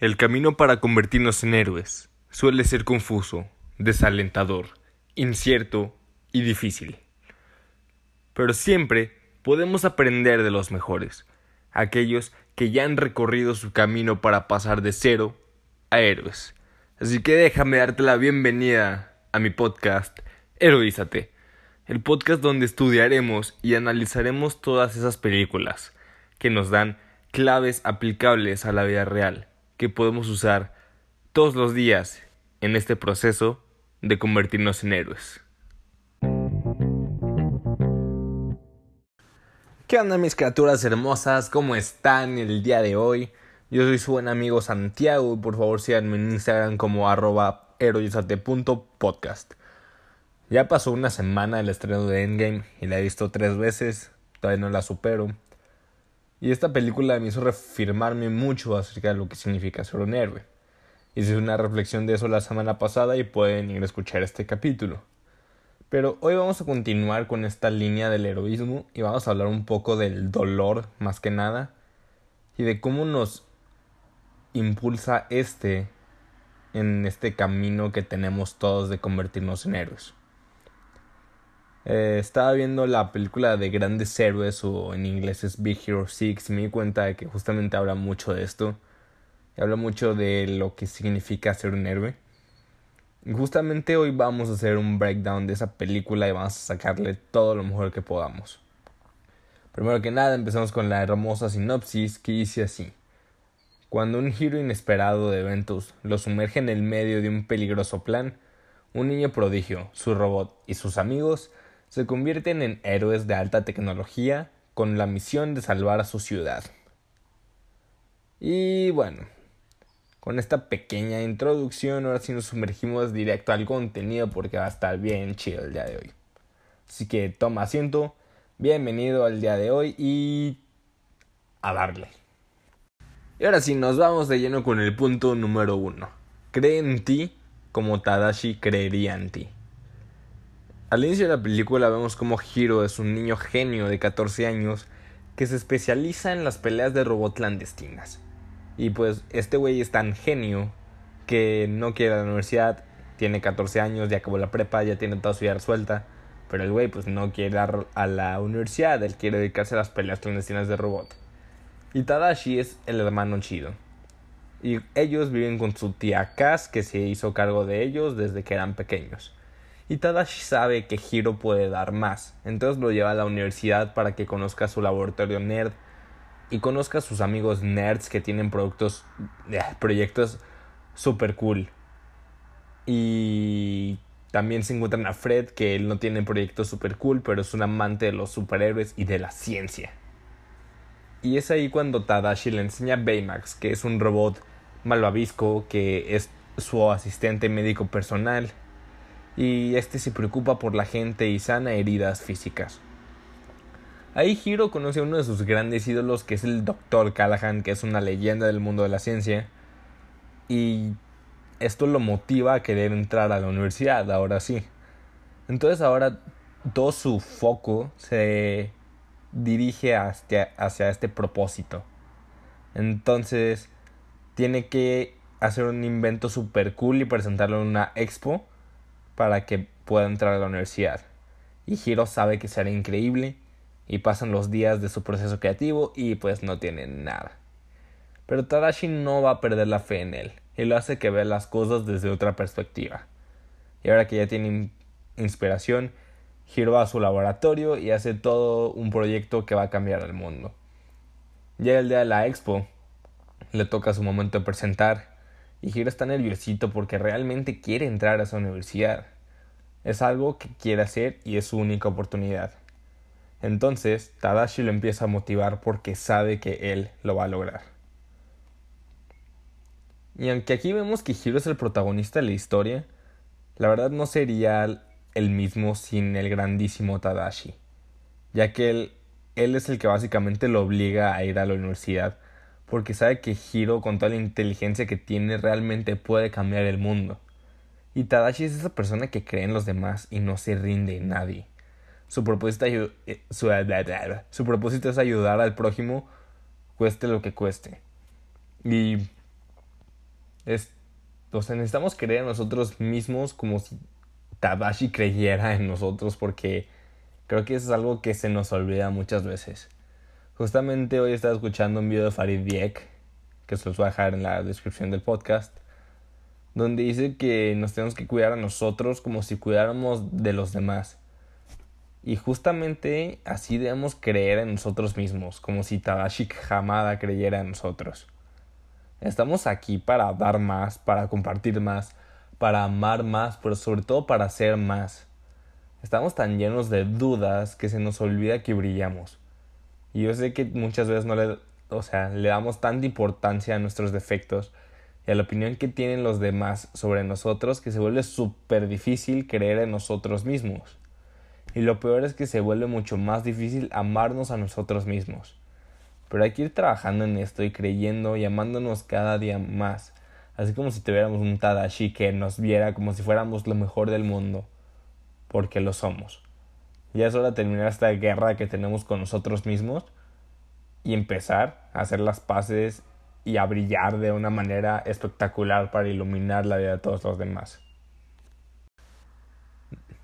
El camino para convertirnos en héroes suele ser confuso, desalentador, incierto y difícil. Pero siempre podemos aprender de los mejores, aquellos que ya han recorrido su camino para pasar de cero a héroes. Así que déjame darte la bienvenida a mi podcast Heroízate, el podcast donde estudiaremos y analizaremos todas esas películas que nos dan claves aplicables a la vida real que podemos usar todos los días en este proceso de convertirnos en héroes. ¿Qué onda mis criaturas hermosas? ¿Cómo están el día de hoy? Yo soy su buen amigo Santiago y por favor síganme en Instagram como arroba. Ya pasó una semana del estreno de Endgame y la he visto tres veces, todavía no la supero. Y esta película me hizo reafirmarme mucho acerca de lo que significa ser un héroe. Hice una reflexión de eso la semana pasada y pueden ir a escuchar este capítulo. Pero hoy vamos a continuar con esta línea del heroísmo y vamos a hablar un poco del dolor más que nada y de cómo nos impulsa este en este camino que tenemos todos de convertirnos en héroes. Eh, estaba viendo la película de Grandes Héroes o en inglés es Big Hero 6 y me di cuenta de que justamente habla mucho de esto. Habla mucho de lo que significa ser un héroe. Y justamente hoy vamos a hacer un breakdown de esa película y vamos a sacarle todo lo mejor que podamos. Primero que nada empezamos con la hermosa sinopsis que dice así. Cuando un giro inesperado de eventos lo sumerge en el medio de un peligroso plan, un niño prodigio, su robot y sus amigos se convierten en héroes de alta tecnología con la misión de salvar a su ciudad. Y bueno, con esta pequeña introducción ahora sí nos sumergimos directo al contenido porque va a estar bien chido el día de hoy. Así que toma asiento, bienvenido al día de hoy y a darle. Y ahora sí, nos vamos de lleno con el punto número uno. Cree en ti como Tadashi creería en ti. Al inicio de la película vemos como Hiro es un niño genio de 14 años que se especializa en las peleas de robot clandestinas. Y pues este güey es tan genio que no quiere la universidad, tiene 14 años, ya acabó la prepa, ya tiene toda su vida resuelta. Pero el güey pues no quiere ir a la universidad, él quiere dedicarse a las peleas clandestinas de robot. Y Tadashi es el hermano chido. Y ellos viven con su tía Kaz que se hizo cargo de ellos desde que eran pequeños y Tadashi sabe que Hiro puede dar más, entonces lo lleva a la universidad para que conozca su laboratorio nerd y conozca a sus amigos nerds que tienen productos, eh, proyectos super cool. Y también se encuentran a Fred, que él no tiene proyectos super cool, pero es un amante de los superhéroes y de la ciencia. Y es ahí cuando Tadashi le enseña a Baymax, que es un robot malvavisco, que es su asistente médico personal y este se preocupa por la gente y sana heridas físicas. Ahí Hiro conoce a uno de sus grandes ídolos que es el Dr. Callahan, que es una leyenda del mundo de la ciencia. Y esto lo motiva a querer entrar a la universidad, ahora sí. Entonces ahora todo su foco se dirige hacia, hacia este propósito. Entonces tiene que hacer un invento super cool y presentarlo en una expo para que pueda entrar a la universidad. Y Hiro sabe que será increíble y pasan los días de su proceso creativo y pues no tiene nada. Pero Tadashi no va a perder la fe en él y lo hace que vea las cosas desde otra perspectiva. Y ahora que ya tiene inspiración, Hiro va a su laboratorio y hace todo un proyecto que va a cambiar el mundo. Llega el día de la expo, le toca su momento de presentar y Hiro está nerviosito porque realmente quiere entrar a esa universidad. Es algo que quiere hacer y es su única oportunidad. Entonces, Tadashi lo empieza a motivar porque sabe que él lo va a lograr. Y aunque aquí vemos que Hiro es el protagonista de la historia, la verdad no sería el mismo sin el grandísimo Tadashi, ya que él, él es el que básicamente lo obliga a ir a la universidad porque sabe que Hiro con toda la inteligencia que tiene realmente puede cambiar el mundo. Y Tadashi es esa persona que cree en los demás y no se rinde en nadie. Su propósito, eh, su propósito es ayudar al prójimo cueste lo que cueste. Y Es, o sea, necesitamos creer en nosotros mismos como si Tadashi creyera en nosotros porque creo que es algo que se nos olvida muchas veces. Justamente hoy estaba escuchando un video de Farid Diek, que se los voy a dejar en la descripción del podcast, donde dice que nos tenemos que cuidar a nosotros como si cuidáramos de los demás. Y justamente así debemos creer en nosotros mismos, como si Tadashi Hamada creyera en nosotros. Estamos aquí para dar más, para compartir más, para amar más, pero sobre todo para ser más. Estamos tan llenos de dudas que se nos olvida que brillamos. Y yo sé que muchas veces no le, o sea, le damos tanta importancia a nuestros defectos y a la opinión que tienen los demás sobre nosotros que se vuelve súper difícil creer en nosotros mismos. Y lo peor es que se vuelve mucho más difícil amarnos a nosotros mismos. Pero hay que ir trabajando en esto y creyendo y amándonos cada día más. Así como si tuviéramos un Tadashi que nos viera como si fuéramos lo mejor del mundo. Porque lo somos. Ya es hora de terminar esta guerra que tenemos con nosotros mismos y empezar a hacer las paces y a brillar de una manera espectacular para iluminar la vida de todos los demás.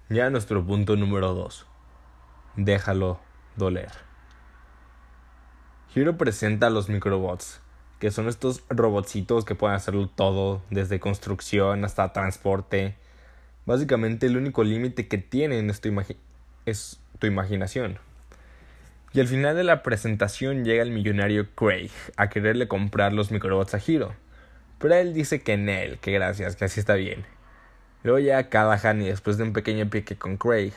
Ya nuestro punto número 2. Déjalo doler. Hiro presenta a los microbots, que son estos robotcitos que pueden hacerlo todo, desde construcción hasta transporte. Básicamente el único límite que tienen es tu, es tu imaginación. Y al final de la presentación llega el millonario Craig a quererle comprar los microbots a Hiro. Pero él dice que en él, que gracias, que así está bien. Luego llega Callahan y después de un pequeño pique con Craig,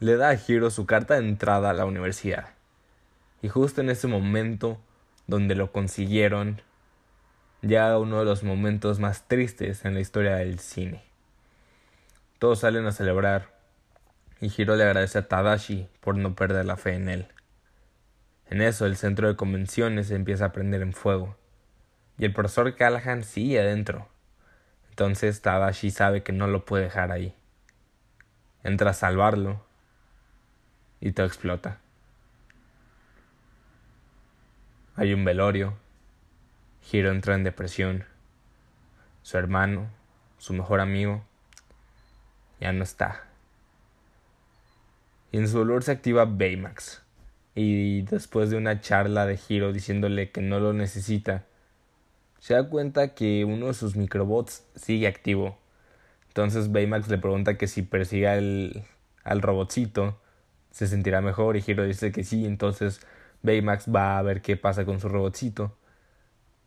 le da a Hiro su carta de entrada a la universidad. Y justo en ese momento, donde lo consiguieron, llega uno de los momentos más tristes en la historia del cine. Todos salen a celebrar, y Hiro le agradece a Tadashi por no perder la fe en él. En eso el centro de convenciones empieza a prender en fuego, y el profesor Callahan sigue adentro entonces Tadashi sabe que no lo puede dejar ahí. Entra a salvarlo y todo explota. Hay un velorio. Hiro entra en depresión. Su hermano, su mejor amigo, ya no está. Y en su dolor se activa Baymax. Y después de una charla de Hiro diciéndole que no lo necesita, se da cuenta que uno de sus microbots sigue activo. Entonces Baymax le pregunta que si persiga al, al robotcito se sentirá mejor y Hiro dice que sí, entonces Baymax va a ver qué pasa con su robotcito.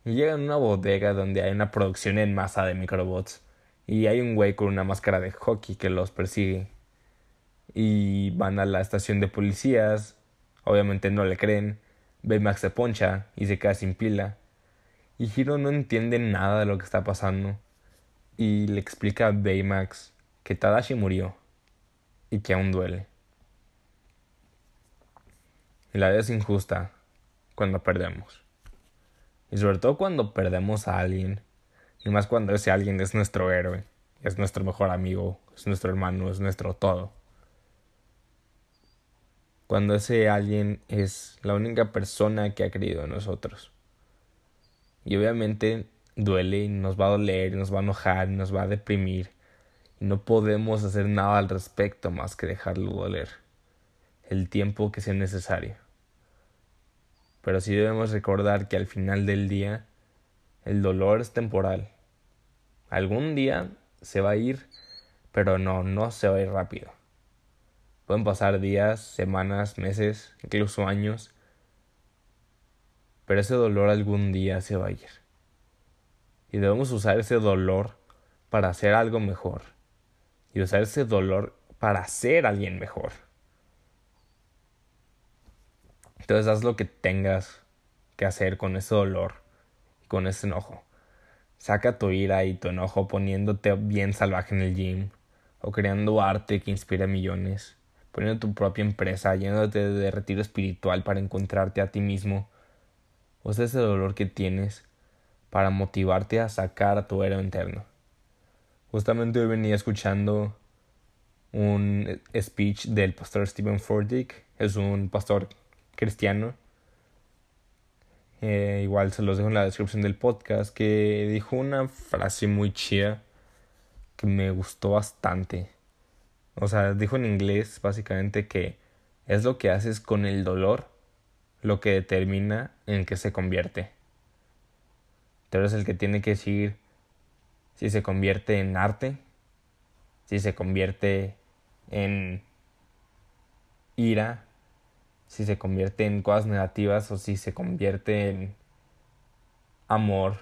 Y llega a una bodega donde hay una producción en masa de microbots y hay un güey con una máscara de hockey que los persigue. Y van a la estación de policías, obviamente no le creen, Baymax se poncha y se queda sin pila y Hiro no entiende nada de lo que está pasando. Y le explica a Baymax que Tadashi murió y que aún duele. Y la vida es injusta cuando perdemos. Y sobre todo cuando perdemos a alguien. Y más cuando ese alguien es nuestro héroe, es nuestro mejor amigo, es nuestro hermano, es nuestro todo. Cuando ese alguien es la única persona que ha creído en nosotros. Y obviamente duele y nos va a doler y nos va a enojar y nos va a deprimir. Y no podemos hacer nada al respecto más que dejarlo doler. El tiempo que sea necesario. Pero sí debemos recordar que al final del día el dolor es temporal. Algún día se va a ir, pero no, no se va a ir rápido. Pueden pasar días, semanas, meses, incluso años, pero ese dolor algún día se va a ir. Y debemos usar ese dolor para hacer algo mejor. Y usar ese dolor para ser alguien mejor. Entonces haz lo que tengas que hacer con ese dolor, con ese enojo. Saca tu ira y tu enojo poniéndote bien salvaje en el gym, o creando arte que inspira a millones, poniendo tu propia empresa, llenándote de retiro espiritual para encontrarte a ti mismo, Usa ese dolor que tienes para motivarte a sacar a tu héroe interno. Justamente hoy venía escuchando un speech del pastor Stephen Furtick, es un pastor cristiano, eh, igual se los dejo en la descripción del podcast, que dijo una frase muy chida que me gustó bastante. O sea, dijo en inglés básicamente que es lo que haces con el dolor lo que determina en qué se convierte. Tú eres el que tiene que decidir si se convierte en arte, si se convierte en ira, si se convierte en cosas negativas o si se convierte en amor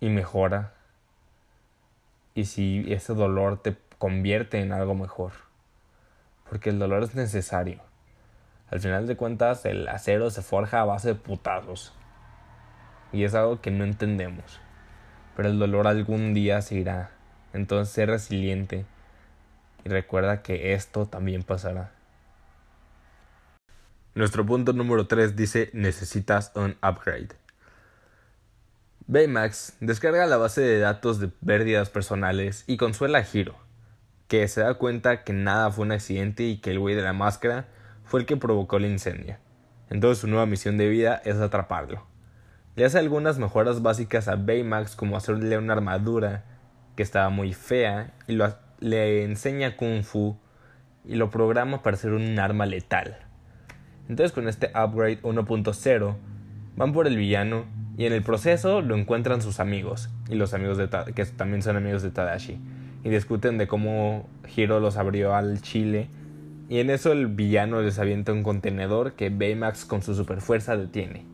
y mejora. Y si ese dolor te convierte en algo mejor. Porque el dolor es necesario. Al final de cuentas, el acero se forja a base de putazos. Y es algo que no entendemos. Pero el dolor algún día se irá. Entonces, sé resiliente. Y recuerda que esto también pasará. Nuestro punto número 3 dice necesitas un upgrade. Baymax descarga la base de datos de pérdidas personales y consuela a Hiro, que se da cuenta que nada fue un accidente y que el güey de la máscara fue el que provocó el incendio. Entonces su nueva misión de vida es atraparlo. Le hace algunas mejoras básicas a Baymax como hacerle una armadura que estaba muy fea y lo, le enseña kung fu y lo programa para ser un arma letal. Entonces con este upgrade 1.0 van por el villano y en el proceso lo encuentran sus amigos y los amigos de que también son amigos de Tadashi y discuten de cómo Hiro los abrió al chile y en eso el villano les avienta un contenedor que Baymax con su super fuerza detiene.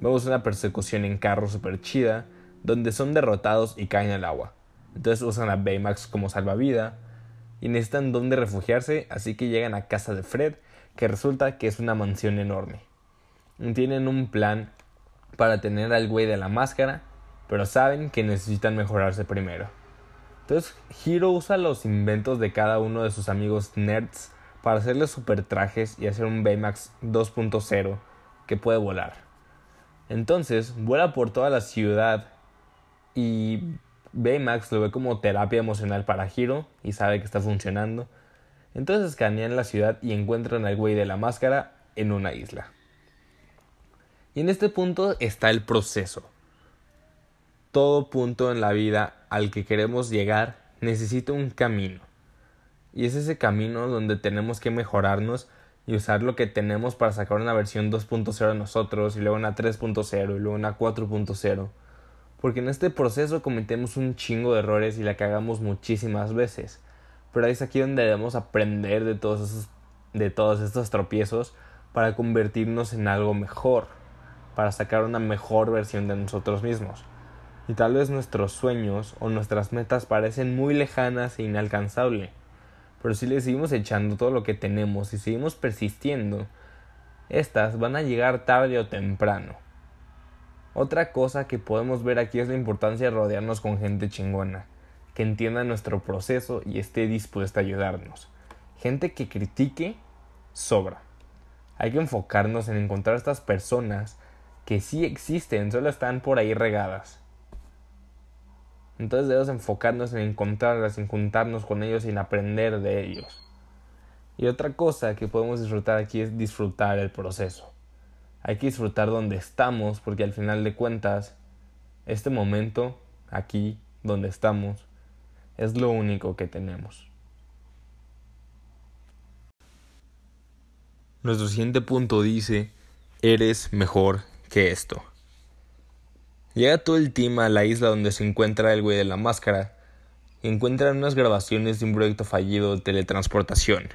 Vemos una persecución en carro super chida donde son derrotados y caen al agua. Entonces usan a Baymax como salvavida y necesitan dónde refugiarse, así que llegan a casa de Fred que resulta que es una mansión enorme. Tienen un plan para tener al güey de la máscara, pero saben que necesitan mejorarse primero. Entonces, Hiro usa los inventos de cada uno de sus amigos nerds para hacerles super trajes y hacer un Baymax 2.0 que puede volar. Entonces, vuela por toda la ciudad y Baymax lo ve como terapia emocional para Hiro y sabe que está funcionando entonces escanean la ciudad y encuentran al güey de la máscara en una isla. Y en este punto está el proceso. Todo punto en la vida al que queremos llegar necesita un camino. Y es ese camino donde tenemos que mejorarnos y usar lo que tenemos para sacar una versión 2.0 nosotros y luego una 3.0 y luego una 4.0. Porque en este proceso cometemos un chingo de errores y la cagamos muchísimas veces. Pero es aquí donde debemos aprender de todos, esos, de todos estos tropiezos para convertirnos en algo mejor, para sacar una mejor versión de nosotros mismos. Y tal vez nuestros sueños o nuestras metas parecen muy lejanas e inalcanzables, pero si le seguimos echando todo lo que tenemos y seguimos persistiendo, estas van a llegar tarde o temprano. Otra cosa que podemos ver aquí es la importancia de rodearnos con gente chingona que entienda nuestro proceso y esté dispuesta a ayudarnos. Gente que critique sobra. Hay que enfocarnos en encontrar estas personas que sí existen, solo están por ahí regadas. Entonces debemos enfocarnos en encontrarlas, en juntarnos con ellos y en aprender de ellos. Y otra cosa que podemos disfrutar aquí es disfrutar el proceso. Hay que disfrutar donde estamos porque al final de cuentas, este momento, aquí donde estamos, es lo único que tenemos. Nuestro siguiente punto dice, eres mejor que esto. Llega todo el team a la isla donde se encuentra el güey de la máscara y encuentran unas grabaciones de un proyecto fallido de teletransportación,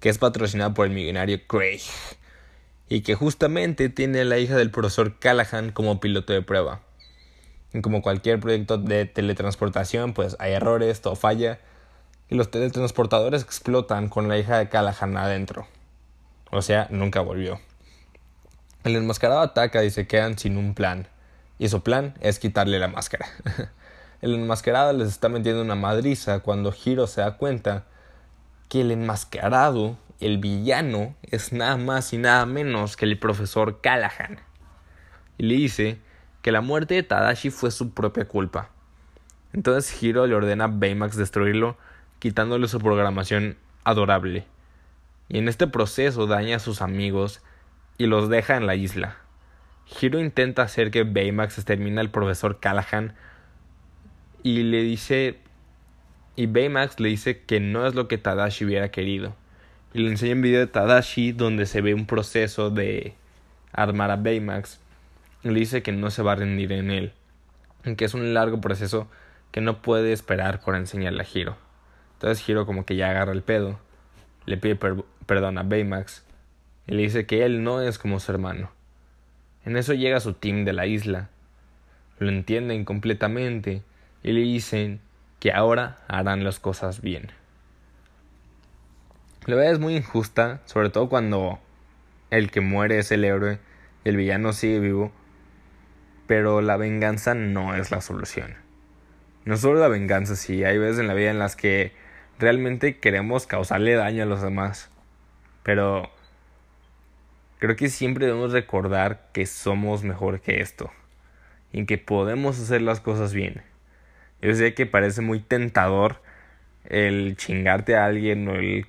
que es patrocinado por el millonario Craig, y que justamente tiene a la hija del profesor Callahan como piloto de prueba como cualquier proyecto de teletransportación, pues hay errores, todo falla. Y los teletransportadores explotan con la hija de Callahan adentro. O sea, nunca volvió. El enmascarado ataca y se quedan sin un plan. Y su plan es quitarle la máscara. el enmascarado les está metiendo una madriza cuando Hiro se da cuenta que el enmascarado, el villano, es nada más y nada menos que el profesor Callahan. Y le dice que la muerte de Tadashi fue su propia culpa. Entonces Hiro le ordena a Baymax destruirlo, quitándole su programación adorable. Y en este proceso daña a sus amigos y los deja en la isla. Hiro intenta hacer que Baymax extermine al profesor Callahan y le dice y Baymax le dice que no es lo que Tadashi hubiera querido. Y le enseña un video de Tadashi donde se ve un proceso de armar a Baymax. Y le dice que no se va a rendir en él. Que es un largo proceso que no puede esperar por enseñarle a Hiro. Entonces Hiro como que ya agarra el pedo. Le pide perdón a Baymax. Y le dice que él no es como su hermano. En eso llega su team de la isla. Lo entienden completamente y le dicen que ahora harán las cosas bien. La verdad es muy injusta, sobre todo cuando el que muere es el héroe y el villano sigue vivo, pero la venganza no es la solución. No solo la venganza, sí, hay veces en la vida en las que realmente queremos causarle daño a los demás, pero creo que siempre debemos recordar que somos mejor que esto y que podemos hacer las cosas bien. Yo sé que parece muy tentador el chingarte a alguien o el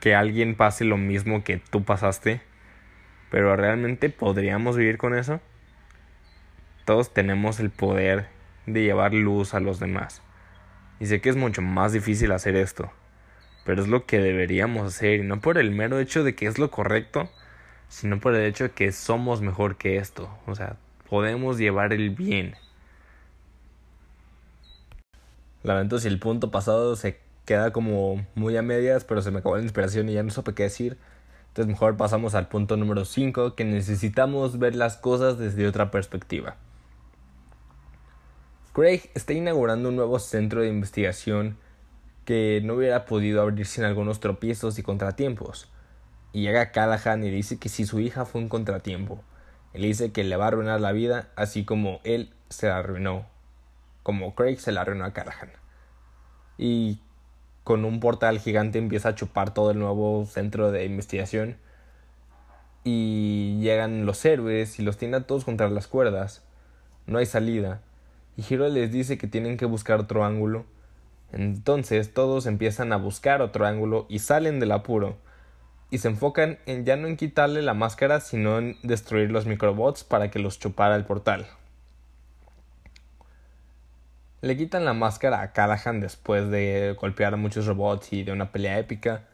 que alguien pase lo mismo que tú pasaste, pero realmente podríamos vivir con eso. Todos tenemos el poder de llevar luz a los demás. Y sé que es mucho más difícil hacer esto, pero es lo que deberíamos hacer, y no por el mero hecho de que es lo correcto, sino por el hecho de que somos mejor que esto. O sea, podemos llevar el bien. Lamento si el punto pasado se queda como muy a medias, pero se me acabó la inspiración y ya no supe qué decir. Entonces mejor pasamos al punto número 5, que necesitamos ver las cosas desde otra perspectiva. Craig está inaugurando un nuevo centro de investigación que no hubiera podido abrir sin algunos tropiezos y contratiempos. Y llega Callahan y dice que si su hija fue un contratiempo, él dice que le va a arruinar la vida, así como él se la arruinó como Craig se la arruinó a Callahan. Y con un portal gigante empieza a chupar todo el nuevo centro de investigación. Y llegan los héroes y los tiene a todos contra las cuerdas. No hay salida. Y Hiro les dice que tienen que buscar otro ángulo. Entonces todos empiezan a buscar otro ángulo y salen del apuro. Y se enfocan en ya no en quitarle la máscara, sino en destruir los microbots para que los chupara el portal. Le quitan la máscara a Callahan después de golpear a muchos robots y de una pelea épica,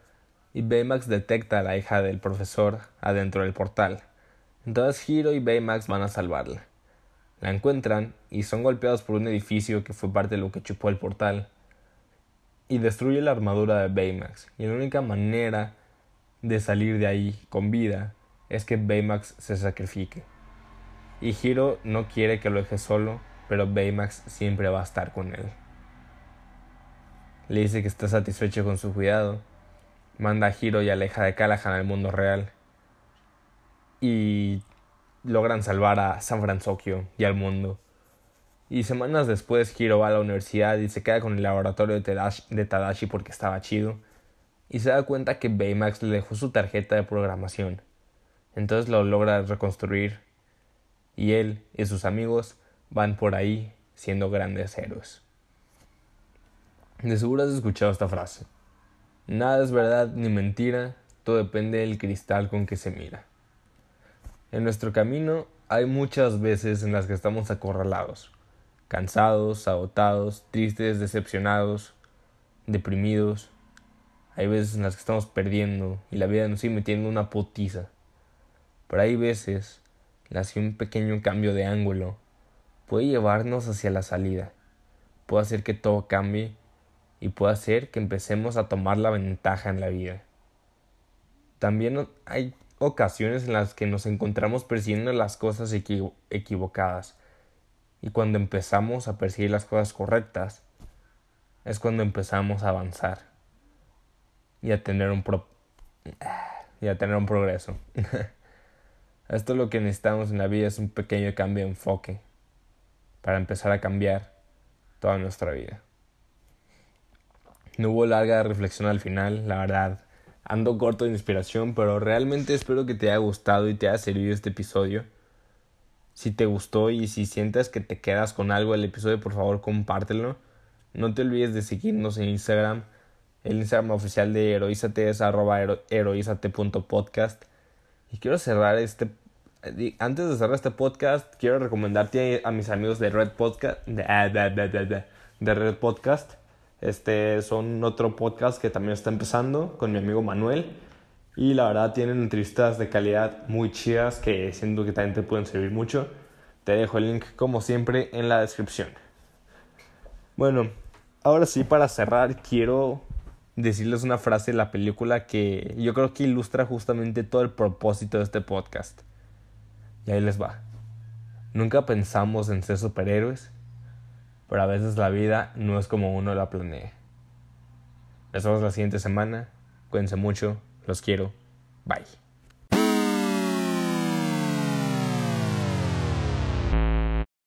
y Baymax detecta a la hija del profesor adentro del portal. Entonces Hiro y Baymax van a salvarla. La encuentran y son golpeados por un edificio que fue parte de lo que chupó el portal. Y destruye la armadura de Baymax. Y la única manera de salir de ahí con vida es que Baymax se sacrifique. Y Hiro no quiere que lo deje solo pero Baymax siempre va a estar con él. Le dice que está satisfecho con su cuidado, manda a Hiro y aleja de Callahan al mundo real, y logran salvar a San Francisco y al mundo. Y semanas después Hiro va a la universidad y se queda con el laboratorio de Tadashi, de Tadashi porque estaba chido. Y se da cuenta que Baymax le dejó su tarjeta de programación. Entonces lo logra reconstruir. Y él y sus amigos van por ahí siendo grandes héroes. De seguro has escuchado esta frase. Nada es verdad ni mentira, todo depende del cristal con que se mira. En nuestro camino hay muchas veces en las que estamos acorralados, cansados, agotados, tristes, decepcionados, deprimidos. Hay veces en las que estamos perdiendo y la vida nos sigue metiendo una potiza. Pero hay veces en las que un pequeño cambio de ángulo puede llevarnos hacia la salida, puede hacer que todo cambie y puede hacer que empecemos a tomar la ventaja en la vida. También hay ocasiones en las que nos encontramos persiguiendo las cosas equivocadas y cuando empezamos a perseguir las cosas correctas es cuando empezamos a avanzar y a tener un y a tener un progreso. Esto lo que necesitamos en la vida es un pequeño cambio de enfoque para empezar a cambiar toda nuestra vida. No hubo larga reflexión al final, la verdad. Ando corto de inspiración, pero realmente espero que te haya gustado y te haya servido este episodio. Si te gustó y si sientes que te quedas con algo del episodio, por favor compártelo. No te olvides de seguirnos en Instagram. El Instagram oficial de Heroízate es arroba heroízate.podcast. Y quiero cerrar este antes de cerrar este podcast, quiero recomendarte a mis amigos de Red Podcast. Ah, de, Red Podcast. Este son otro podcast que también está empezando con mi amigo Manuel. Y la verdad tienen entrevistas de calidad muy chidas que siento que también te pueden servir mucho. Te dejo el link como siempre en la descripción. Bueno, ahora sí para cerrar quiero decirles una frase de la película que yo creo que ilustra justamente todo el propósito de este podcast. Y ahí les va. Nunca pensamos en ser superhéroes, pero a veces la vida no es como uno la planea. Nos vemos la siguiente semana. Cuídense mucho. Los quiero. Bye.